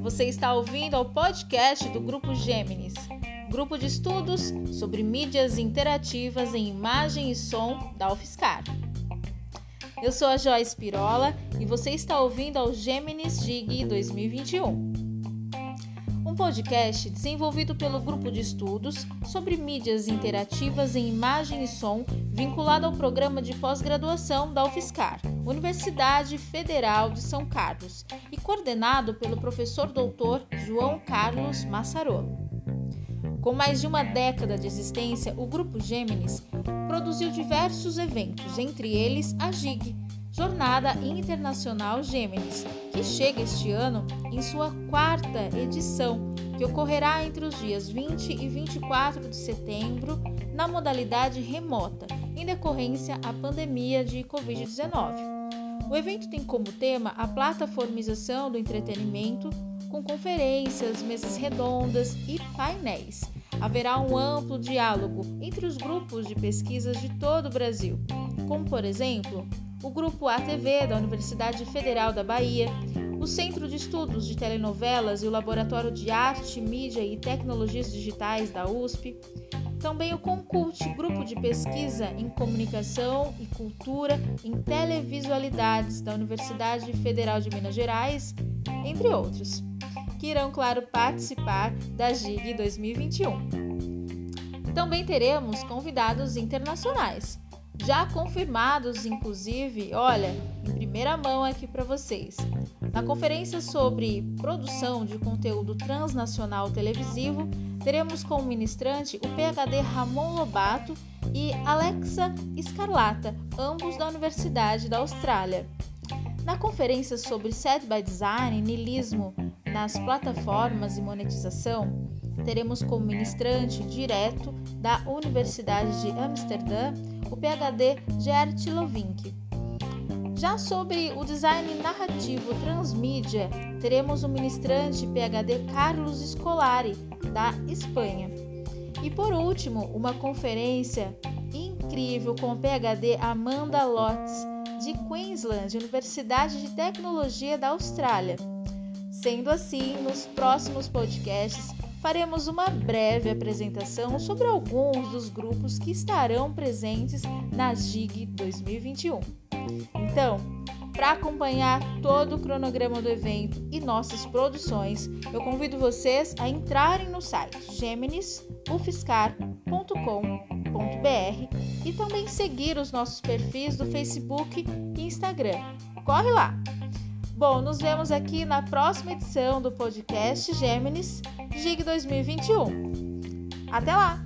Você está ouvindo ao podcast do Grupo Gêmeos, grupo de estudos sobre mídias interativas em imagem e som da UFSCar. Eu sou a Joyce Pirola e você está ouvindo ao Gêmeos GIG 2021 um podcast desenvolvido pelo grupo de estudos sobre mídias interativas em imagem e som, vinculado ao programa de pós-graduação da UFSCar, Universidade Federal de São Carlos, e coordenado pelo professor doutor João Carlos Massarolo. Com mais de uma década de existência, o Grupo Gêmeos produziu diversos eventos, entre eles a GIG, Jornada Internacional Gêmeos, que chega este ano em sua quarta edição, que ocorrerá entre os dias 20 e 24 de setembro na modalidade remota, em decorrência à pandemia de Covid-19. O evento tem como tema a plataformização do entretenimento, com conferências, mesas redondas e painéis. Haverá um amplo diálogo entre os grupos de pesquisas de todo o Brasil, como, por exemplo, o Grupo ATV da Universidade Federal da Bahia, o Centro de Estudos de Telenovelas e o Laboratório de Arte, Mídia e Tecnologias Digitais da USP, também o Concult, grupo de pesquisa em comunicação e cultura em televisualidades da Universidade Federal de Minas Gerais, entre outros, que irão, claro, participar da GIG 2021. Também teremos convidados internacionais, já confirmados, inclusive, olha, em primeira mão aqui para vocês. Na conferência sobre produção de conteúdo transnacional televisivo, teremos como ministrante o PhD Ramon Lobato e Alexa Escarlata, ambos da Universidade da Austrália. Na conferência sobre Set by Design nilismo nas plataformas e monetização, teremos como ministrante direto da Universidade de Amsterdã o PhD Gert Lovink. Já sobre o design narrativo transmídia, teremos o ministrante PhD Carlos Scolari, da Espanha. E por último, uma conferência incrível com o PhD Amanda Lotz, de Queensland, Universidade de Tecnologia da Austrália. Sendo assim, nos próximos podcasts faremos uma breve apresentação sobre alguns dos grupos que estarão presentes na GIG 2021. Então, para acompanhar todo o cronograma do evento e nossas produções, eu convido vocês a entrarem no site geminisufscar.com.br e também seguir os nossos perfis do Facebook e Instagram. Corre lá! Bom, nos vemos aqui na próxima edição do podcast Gêmeos GIG 2021. Até lá!